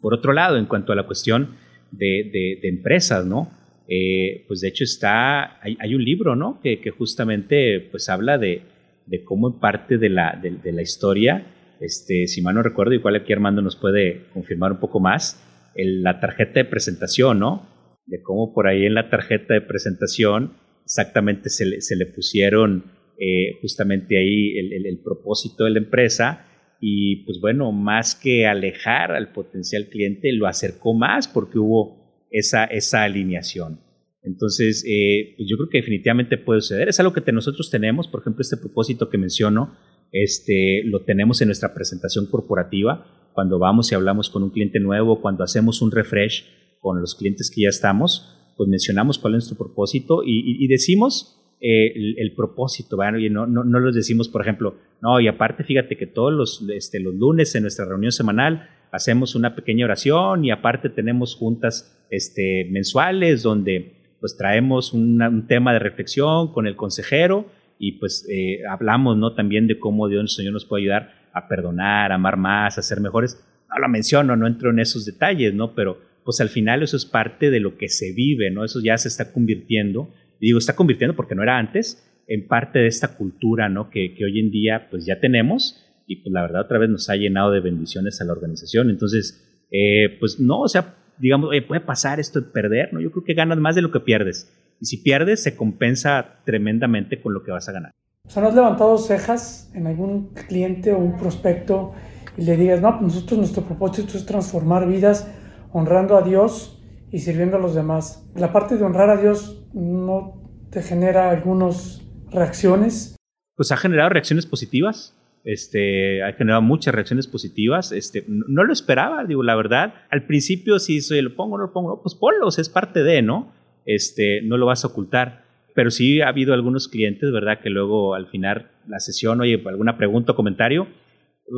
Por otro lado, en cuanto a la cuestión de, de, empresas, ¿no? Eh, pues de hecho está, hay, hay un libro, ¿no? Que, que, justamente pues habla de, de cómo en parte de la, de la historia este, si mal no recuerdo, igual aquí Armando nos puede confirmar un poco más, la tarjeta de presentación, ¿no? De cómo por ahí en la tarjeta de presentación exactamente se le, pusieron eh, justamente ahí el, el, propósito de la empresa y pues bueno, más que alejar al potencial cliente, lo acercó más porque hubo esa, esa alineación. Entonces, eh, pues yo creo que definitivamente puede suceder. Es algo que nosotros tenemos, por ejemplo, este propósito que menciono, este, lo tenemos en nuestra presentación corporativa, cuando vamos y hablamos con un cliente nuevo, cuando hacemos un refresh con los clientes que ya estamos, pues mencionamos cuál es nuestro propósito y, decimos eh, el, propósito, bueno, y no, no, no los decimos, por ejemplo, no, y aparte fíjate que todos los, este, los lunes en nuestra reunión semanal hacemos una pequeña oración y aparte tenemos juntas este, mensuales donde pues traemos un tema de reflexión con el consejero y pues eh, hablamos ¿no? también de cómo Dios Señor nos puede ayudar a perdonar, a amar más, a ser mejores. No lo menciono, no entro en esos detalles, ¿no? Pero pues al final eso es parte de lo que se vive, ¿no? Eso ya se está convirtiendo, y digo, está convirtiendo porque no era antes, en parte de esta cultura, ¿no? Que, que hoy en día pues ya tenemos y pues la verdad otra vez nos ha llenado de bendiciones a la organización. Entonces, eh, pues no, o sea, digamos, puede pasar esto de perder, ¿no? Yo creo que ganas más de lo que pierdes. Y si pierdes, se compensa tremendamente con lo que vas a ganar. O sea, ¿no has levantado cejas en algún cliente o un prospecto y le digas, no, pues nosotros nuestro propósito es transformar vidas honrando a Dios y sirviendo a los demás? La parte de honrar a Dios no te genera algunas reacciones. Pues ha generado reacciones positivas. Este, ha generado muchas reacciones positivas. Este, no, lo esperaba, digo, la verdad. Al principio, si se lo pongo, no lo pongo, pues ponlo, es parte de, ¿no? Este, no lo vas a ocultar. Pero sí ha habido algunos clientes, ¿verdad? Que luego al final la sesión, oye, alguna pregunta o comentario,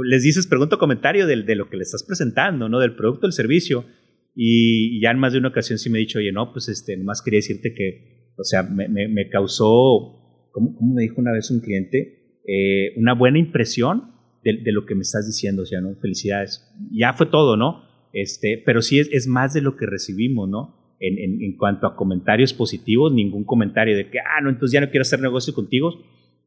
les dices pregunta o comentario de, lo que le estás presentando, ¿no? Del producto o el servicio. Y, ya en más de una ocasión sí me he dicho, oye, no, pues este, nomás quería decirte que, o sea, me, causó, ¿cómo, me dijo una vez un cliente? Eh, una buena impresión de, de, lo que me estás diciendo, o sea, ¿no? Felicidades. Ya fue todo, ¿no? Este, pero sí es, es más de lo que recibimos, ¿no? En, cuanto a comentarios positivos, ningún comentario de que, ah, no, entonces ya no quiero hacer negocio contigo.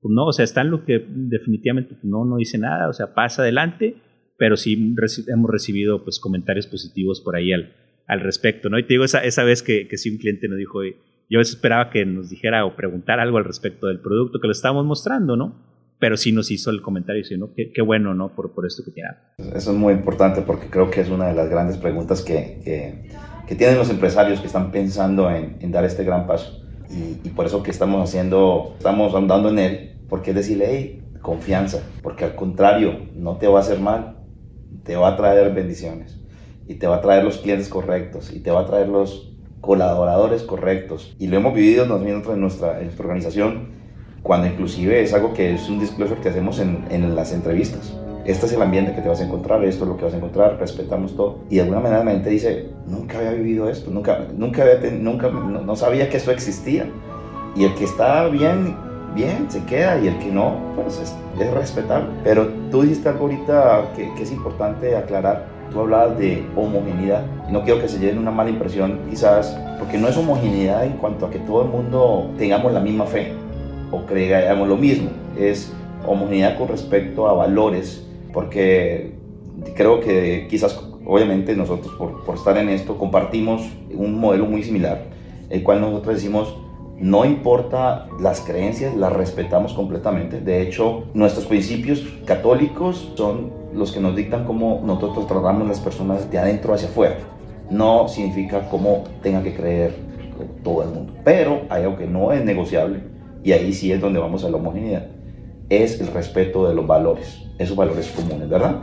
Pues no, o sea, están lo que definitivamente no, no dice nada, o sea, pasa adelante, pero sí hemos recibido pues comentarios positivos por ahí al, al respecto, ¿no? Y te digo, esa, esa vez que, que sí un cliente nos dijo, yo esperaba que nos dijera o preguntara algo al respecto del producto que le estábamos mostrando, ¿no? Pero sí nos hizo el comentario, sí, ¿no? Qué, qué bueno, ¿no? Por, por esto que tiene. Eso es muy importante porque creo que es una de las grandes preguntas que, que que tienen los empresarios que están pensando en, en dar este gran paso. Y, y, por eso que estamos haciendo, estamos andando en él, porque es decirle, hey, confianza, porque al contrario, no te va a hacer mal, te va a traer bendiciones y te va a traer los clientes correctos y te va a traer los colaboradores correctos. Y lo hemos vivido nosotros en nuestra, en nuestra organización cuando inclusive es algo que es un disclosure que hacemos en, en las entrevistas. Este es el ambiente que te vas a encontrar, esto es lo que vas a encontrar, respetamos todo. Y de alguna manera la gente dice, nunca había vivido esto, nunca, nunca, había, nunca no, sabía que eso existía. Y el que está bien, bien, se queda, y el que no, pues es, es respetable. Pero tú dijiste algo ahorita que, que es importante aclarar. Tú hablabas de homogeneidad. Y no quiero que se lleven una mala impresión, quizás, porque no es homogeneidad en cuanto a que todo el mundo tengamos la misma fe o creamos lo mismo. Es homogeneidad con respecto a valores, porque creo que quizás, obviamente, nosotros por, por estar en esto compartimos un modelo muy similar, el cual nosotros decimos, no importa las creencias, las respetamos completamente. De hecho, nuestros principios católicos son los que nos dictan cómo nosotros tratamos las personas de adentro hacia afuera. No significa cómo tenga que creer todo el mundo. Pero hay algo que no es negociable y ahí sí es donde vamos a la homogeneidad, es el respeto de los valores, esos valores comunes, ¿verdad?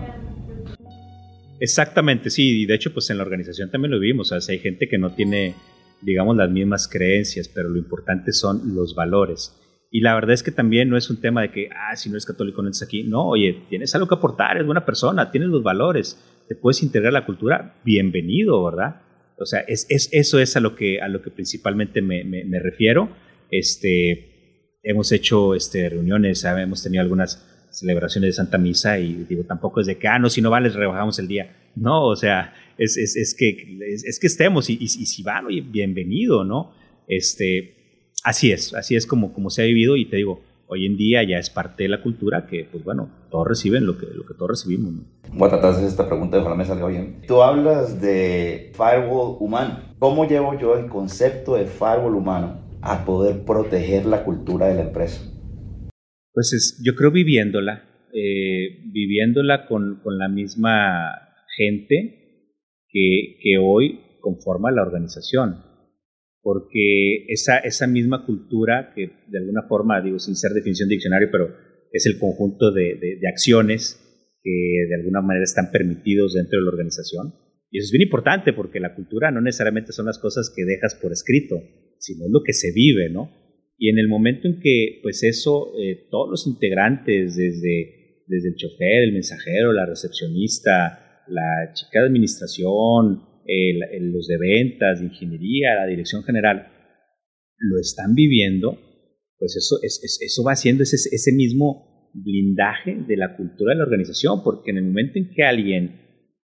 Exactamente, sí, y de hecho pues en la organización también lo vimos, o sea, hay gente que no tiene, digamos, las mismas creencias, pero lo importante son los valores. Y la verdad es que también no es un tema de que, ah, si no eres católico no estás aquí. No, oye, tienes algo que aportar, eres buena persona, tienes los valores, te puedes integrar a la cultura, bienvenido, ¿verdad? O sea, es, es, eso es a lo que, a lo que principalmente me, me, me refiero. Este, hemos hecho este, reuniones, hemos tenido algunas celebraciones de Santa Misa y digo, tampoco es de que, ah, no, si no vale, rebajamos el día. No, o sea, es, es, es que, es, que estemos y, y, si van, oye, bienvenido, ¿no? Este, así es, así es como, como se ha vivido y te digo, hoy en día ya es parte de la cultura que, pues bueno, todos reciben lo que, lo que todos recibimos. ¿no? Voy a tratar de hacer esta pregunta, ojalá me salga bien. Tú hablas de firewall humano. ¿Cómo llevo yo el concepto de firewall humano a poder proteger la cultura de la empresa? Pues es, yo creo viviéndola, eh, viviéndola con, con, la misma gente que, que, hoy conforma la organización. Porque esa, esa misma cultura, que de alguna forma, digo sin ser definición de diccionario, pero es el conjunto de, de, de acciones que de alguna manera están permitidos dentro de la organización. Y eso es bien importante porque la cultura no necesariamente son las cosas que dejas por escrito, sino lo que se vive, ¿no? Y en el momento en que, pues eso, eh, todos los integrantes, desde, desde el chofer, el mensajero, la recepcionista, la chica de administración, los de ventas, de ingeniería, la dirección general, lo están viviendo, pues eso, es, eso va haciendo ese, ese mismo blindaje de la cultura de la organización, porque en el momento en que alguien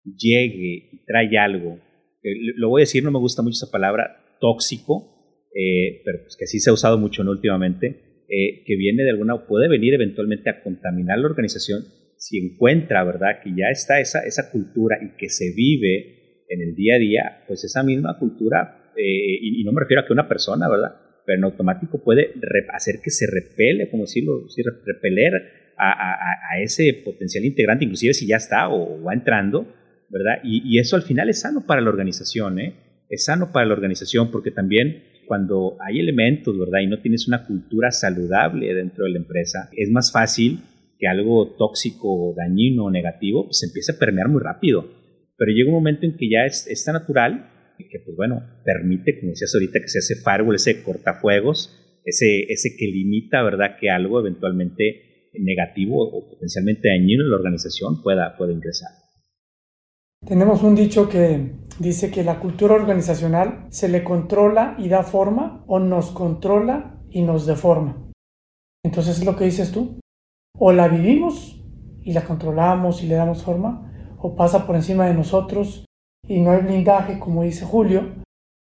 llegue y trae algo, eh, lo voy a decir, no me gusta mucho esa palabra, tóxico, eh, pero pues que sí se ha usado mucho ¿no? últimamente, eh, que viene de alguna, puede venir eventualmente a contaminar la organización si encuentra, ¿verdad?, que ya está esa, esa cultura y que se vive en el día a día, pues esa misma cultura, eh, y, no me refiero a que una persona, ¿verdad?, pero en automático puede hacer que se repele, como decirlo, repeler a, a, a, ese potencial integrante, inclusive si ya está o va entrando, ¿verdad? Y, y, eso al final es sano para la organización, ¿eh? Es sano para la organización porque también cuando hay elementos, ¿verdad? Y no tienes una cultura saludable dentro de la empresa, es más fácil que algo tóxico, dañino, negativo, pues empiece a permear muy rápido. Pero llega un momento en que ya es, es tan natural que, pues bueno, permite, como decías ahorita, que se hace firewall, ese cortafuegos, ese, ese que limita, ¿verdad?, que algo eventualmente negativo o potencialmente dañino en la organización pueda, pueda ingresar. Tenemos un dicho que dice que la cultura organizacional se le controla y da forma o nos controla y nos deforma. Entonces es lo que dices tú. O la vivimos y la controlamos y le damos forma, o pasa por encima de nosotros y no hay blindaje, como dice Julio,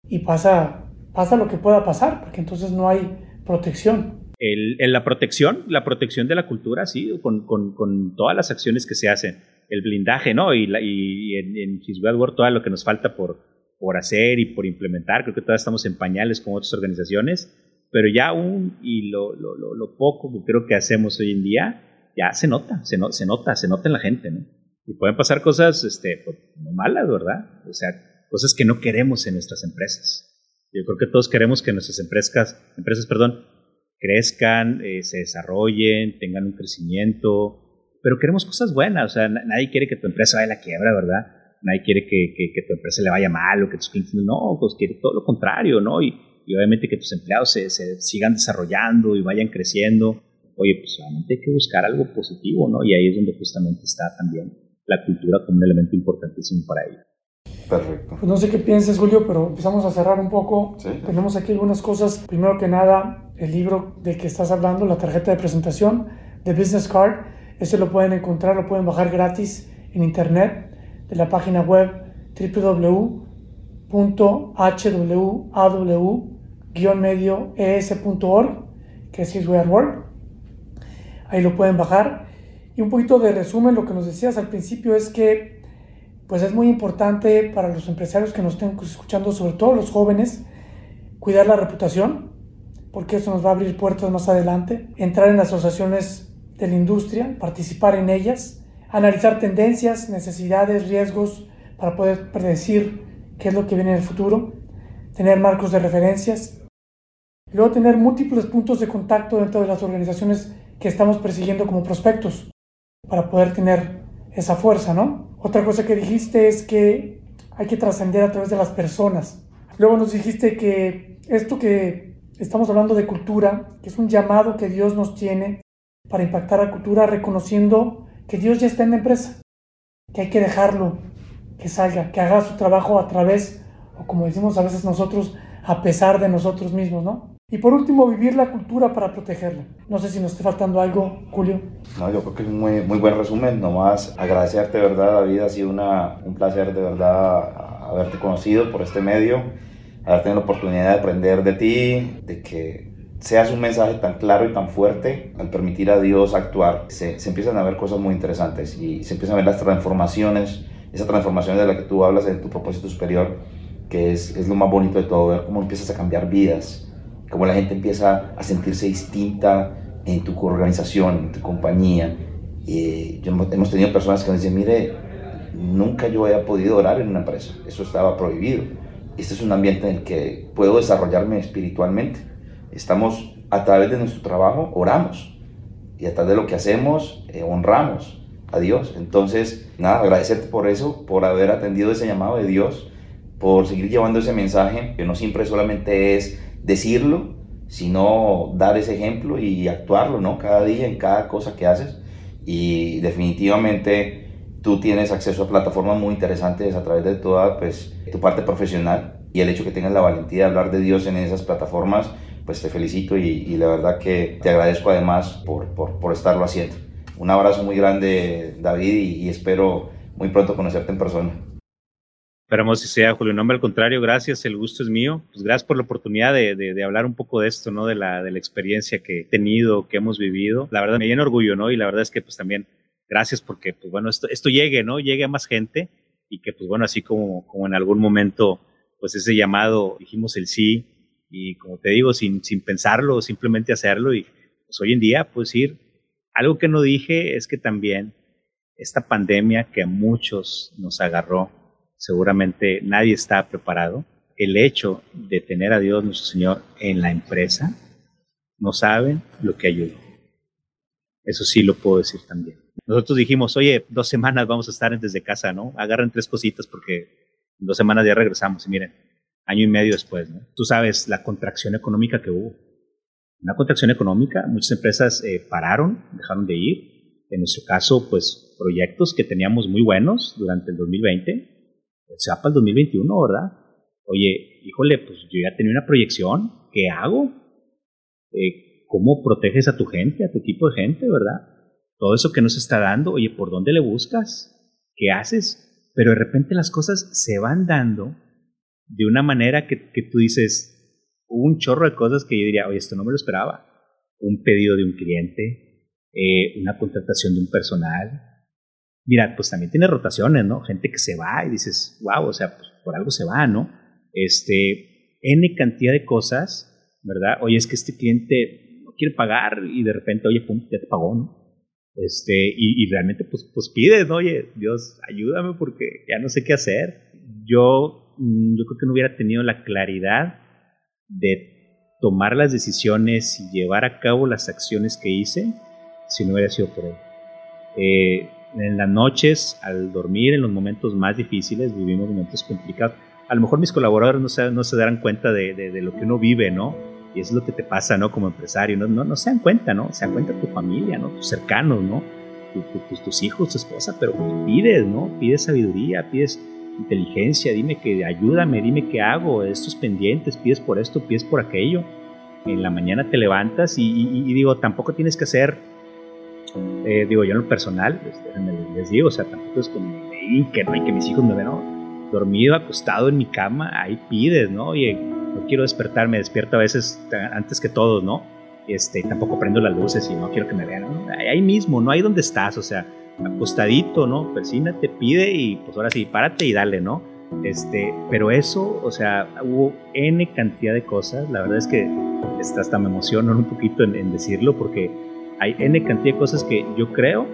y pasa, pasa lo que pueda pasar, porque entonces no hay protección. El, la protección, la protección de la cultura, sí, con, todas las acciones que se hacen el blindaje, ¿no? Y, y en, en His World todo lo que nos falta por, por hacer y por implementar. Creo que todavía estamos en pañales con otras organizaciones, pero ya aún y lo, lo, lo, poco que creo que hacemos hoy en día, ya se nota, se, no, se nota, se nota en la gente, ¿no? Y pueden pasar cosas este, pues, malas, ¿verdad? O sea, cosas que no queremos en nuestras empresas. Yo creo que todos queremos que nuestras empresas, empresas perdón, crezcan, eh, se desarrollen, tengan un crecimiento, pero queremos cosas buenas, o sea, nadie quiere que tu empresa vaya a la quiebra, ¿verdad? Nadie quiere que, que, tu empresa le vaya mal o que tus clientes no, pues quiere todo lo contrario, ¿no? Y, y obviamente que tus empleados se, se, sigan desarrollando y vayan creciendo, oye, pues obviamente hay que buscar algo positivo, ¿no? Y ahí es donde justamente está también la cultura como un elemento importantísimo para ello. Perfecto. Pues no sé qué pienses, Julio, pero empezamos a cerrar un poco. Sí. Tenemos aquí algunas cosas. Primero que nada, el libro del que estás hablando, la tarjeta de presentación, de Business Card. Ese lo pueden encontrar, lo pueden bajar gratis en internet de la página web www.hwaw-medioes.org, que es His Way. Ahí lo pueden bajar. Y un poquito de resumen, lo que nos decías al principio es que pues es muy importante para los empresarios que nos estén escuchando, sobre todo los jóvenes, cuidar la reputación, porque eso nos va a abrir puertas más adelante, entrar en asociaciones de la industria, participar en ellas, analizar tendencias, necesidades, riesgos para poder predecir qué es lo que viene en el futuro, tener marcos de referencias, luego tener múltiples puntos de contacto dentro de las organizaciones que estamos persiguiendo como prospectos para poder tener esa fuerza, ¿no? Otra cosa que dijiste es que hay que trascender a través de las personas. Luego nos dijiste que esto que estamos hablando de cultura, que es un llamado que Dios nos tiene para impactar la cultura, reconociendo que Dios ya está en la empresa, que hay que dejarlo que salga, que haga su trabajo a través, o como decimos a veces nosotros, a pesar de nosotros mismos, ¿no? Y por último, vivir la cultura para protegerla. No sé si nos está faltando algo, Julio. No, yo creo que es un muy, muy buen resumen. Nomás agradecerte, de verdad, David. Ha sido una, un placer, de verdad, haberte conocido por este medio, haber tenido la oportunidad de aprender de ti, de que seas un mensaje tan claro y tan fuerte al permitir a Dios actuar. Se, se empiezan a ver cosas muy interesantes y se empiezan a ver las transformaciones, esa transformación de la que tú hablas en tu propósito superior, que es, es lo más bonito de todo, ver cómo empiezas a cambiar vidas cómo la gente empieza a sentirse distinta en tu organización, en tu compañía. Y hemos tenido personas que nos dicen, mire, nunca yo he podido orar en una empresa, eso estaba prohibido. Este es un ambiente en el que puedo desarrollarme espiritualmente. Estamos, a través de nuestro trabajo, oramos. Y a través de lo que hacemos, eh, honramos a Dios. Entonces, nada, agradecerte por eso, por haber atendido ese llamado de Dios, por seguir llevando ese mensaje, que no siempre solamente es decirlo, sino dar ese ejemplo y actuarlo, ¿no? Cada día en cada cosa que haces. Y definitivamente tú tienes acceso a plataformas muy interesantes a través de toda pues, tu parte profesional y el hecho que tengas la valentía de hablar de Dios en esas plataformas, pues te felicito y, y la verdad que te agradezco además por, por, por, estarlo haciendo. Un abrazo muy grande, David, y, y espero muy pronto conocerte en persona. Esperamos si sea, Julio. No, al contrario, gracias, el gusto es mío. Pues gracias por la oportunidad de, de, de, hablar un poco de esto, ¿no? De la, de la experiencia que he tenido, que hemos vivido. La verdad me llena orgullo, ¿no? Y la verdad es que pues también gracias porque, pues bueno, esto, esto llegue, ¿no? Llegue a más gente y que, pues bueno, así como, como en algún momento, pues ese llamado, dijimos el sí y como te digo, sin, sin pensarlo, simplemente hacerlo y pues hoy en día, pues ir. Algo que no dije es que también esta pandemia que a muchos nos agarró, seguramente nadie está preparado. El hecho de tener a Dios nuestro Señor en la empresa, no saben lo que ayuda. Eso sí lo puedo decir también. Nosotros dijimos, oye, dos semanas vamos a estar desde casa, ¿no? Agarren tres cositas porque en dos semanas ya regresamos y miren, año y medio después, ¿no? Tú sabes la contracción económica que hubo. Una contracción económica, muchas empresas eh, pararon, dejaron de ir. En nuestro caso, pues proyectos que teníamos muy buenos durante el 2020, sea para el 2021, ¿verdad? Oye, híjole, pues yo ya tenía una proyección, ¿qué hago? Eh, ¿Cómo proteges a tu gente, a tu equipo de gente, verdad? Todo eso que nos está dando, oye, ¿por dónde le buscas? ¿Qué haces? Pero de repente las cosas se van dando de una manera que, que tú dices, un chorro de cosas que yo diría, oye, esto no me lo esperaba. Un pedido de un cliente, eh, una contratación de un personal, Mira, pues también tiene rotaciones, ¿no? Gente que se va y dices, wow, o sea, pues por algo se va, ¿no? Este, N cantidad de cosas, ¿verdad? Oye, es que este cliente no quiere pagar y de repente, oye, pum, ya te pagó, ¿no? Este, y, realmente, pues, pues pides, ¿no? Oye, Dios, ayúdame porque ya no sé qué hacer. Yo, yo creo que no hubiera tenido la claridad de tomar las decisiones y llevar a cabo las acciones que hice si no hubiera sido por él. Eh, en las noches, al dormir, en los momentos más difíciles, vivimos momentos complicados. a lo mejor mis colaboradores no se, no se darán cuenta de, de, lo que uno vive, ¿no? Y es lo que te pasa, ¿no? Como empresario, no, no, no se dan cuenta, ¿no? Se dan cuenta tu familia, ¿no? Tus cercanos, ¿no? tus, tus hijos, tu esposa, pero pides, ¿no? Pides sabiduría, pides inteligencia, dime que ayúdame, dime qué hago, estos pendientes, pides por esto, pides por aquello. En la mañana te levantas y, digo, tampoco tienes que hacer, eh, digo, yo en lo personal, este, les, digo, o sea, tampoco es como que, no, que mis hijos me ven, dormido, acostado en mi cama, ahí pides, ¿no? Oye, no quiero despertar, me despierto a veces antes que todos, ¿no? Este, tampoco prendo las luces y no quiero que me vean, Ahí mismo, no ahí donde estás, o sea, acostadito, ¿no? Persina te pide y pues ahora sí, párate y dale, ¿no? Este, pero eso, o sea, hubo N cantidad de cosas, la verdad es que hasta me emociono un poquito en, decirlo porque hay N cantidad de cosas que yo creo,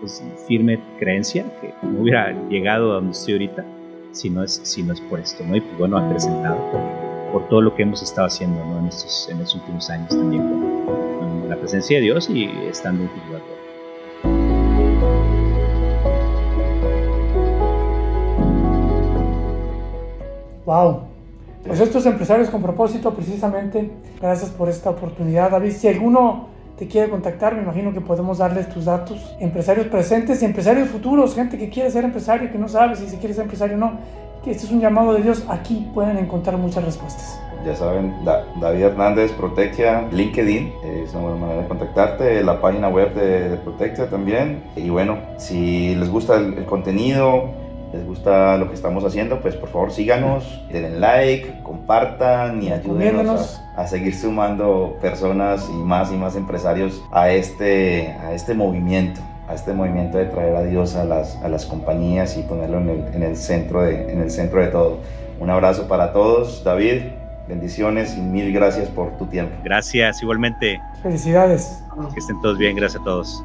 pues firme creencia, que no hubiera llegado a donde estoy ahorita si no es, si no es por esto, ¿no? Y pues bueno, acrecentado por, por todo lo que hemos estado haciendo, ¿no? En estos, en estos últimos años también con, la presencia de Dios y estando en Wow. Pues estos empresarios con propósito, precisamente, gracias por esta oportunidad, David. Si alguno te quiere contactar, me imagino que podemos darles tus datos. Empresarios presentes y empresarios futuros, gente que quiere ser empresario, que no sabe si se quiere ser empresario o no, que este es un llamado de Dios, aquí pueden encontrar muchas respuestas. Ya saben, David Hernández, Protectia, LinkedIn, es una buena manera de contactarte, la página web de, de también. Y bueno, si les gusta el contenido, les gusta lo que estamos haciendo, pues por favor síganos, denle like, compartan y ayúdenos a, seguir sumando personas y más y más empresarios a este, a este movimiento, a este movimiento de traer a Dios a las, a las compañías y ponerlo en el, en el, centro de, en el centro de todo. Un abrazo para todos, David, bendiciones y mil gracias por tu tiempo. Gracias, igualmente. Felicidades. Que estén todos bien, gracias a todos.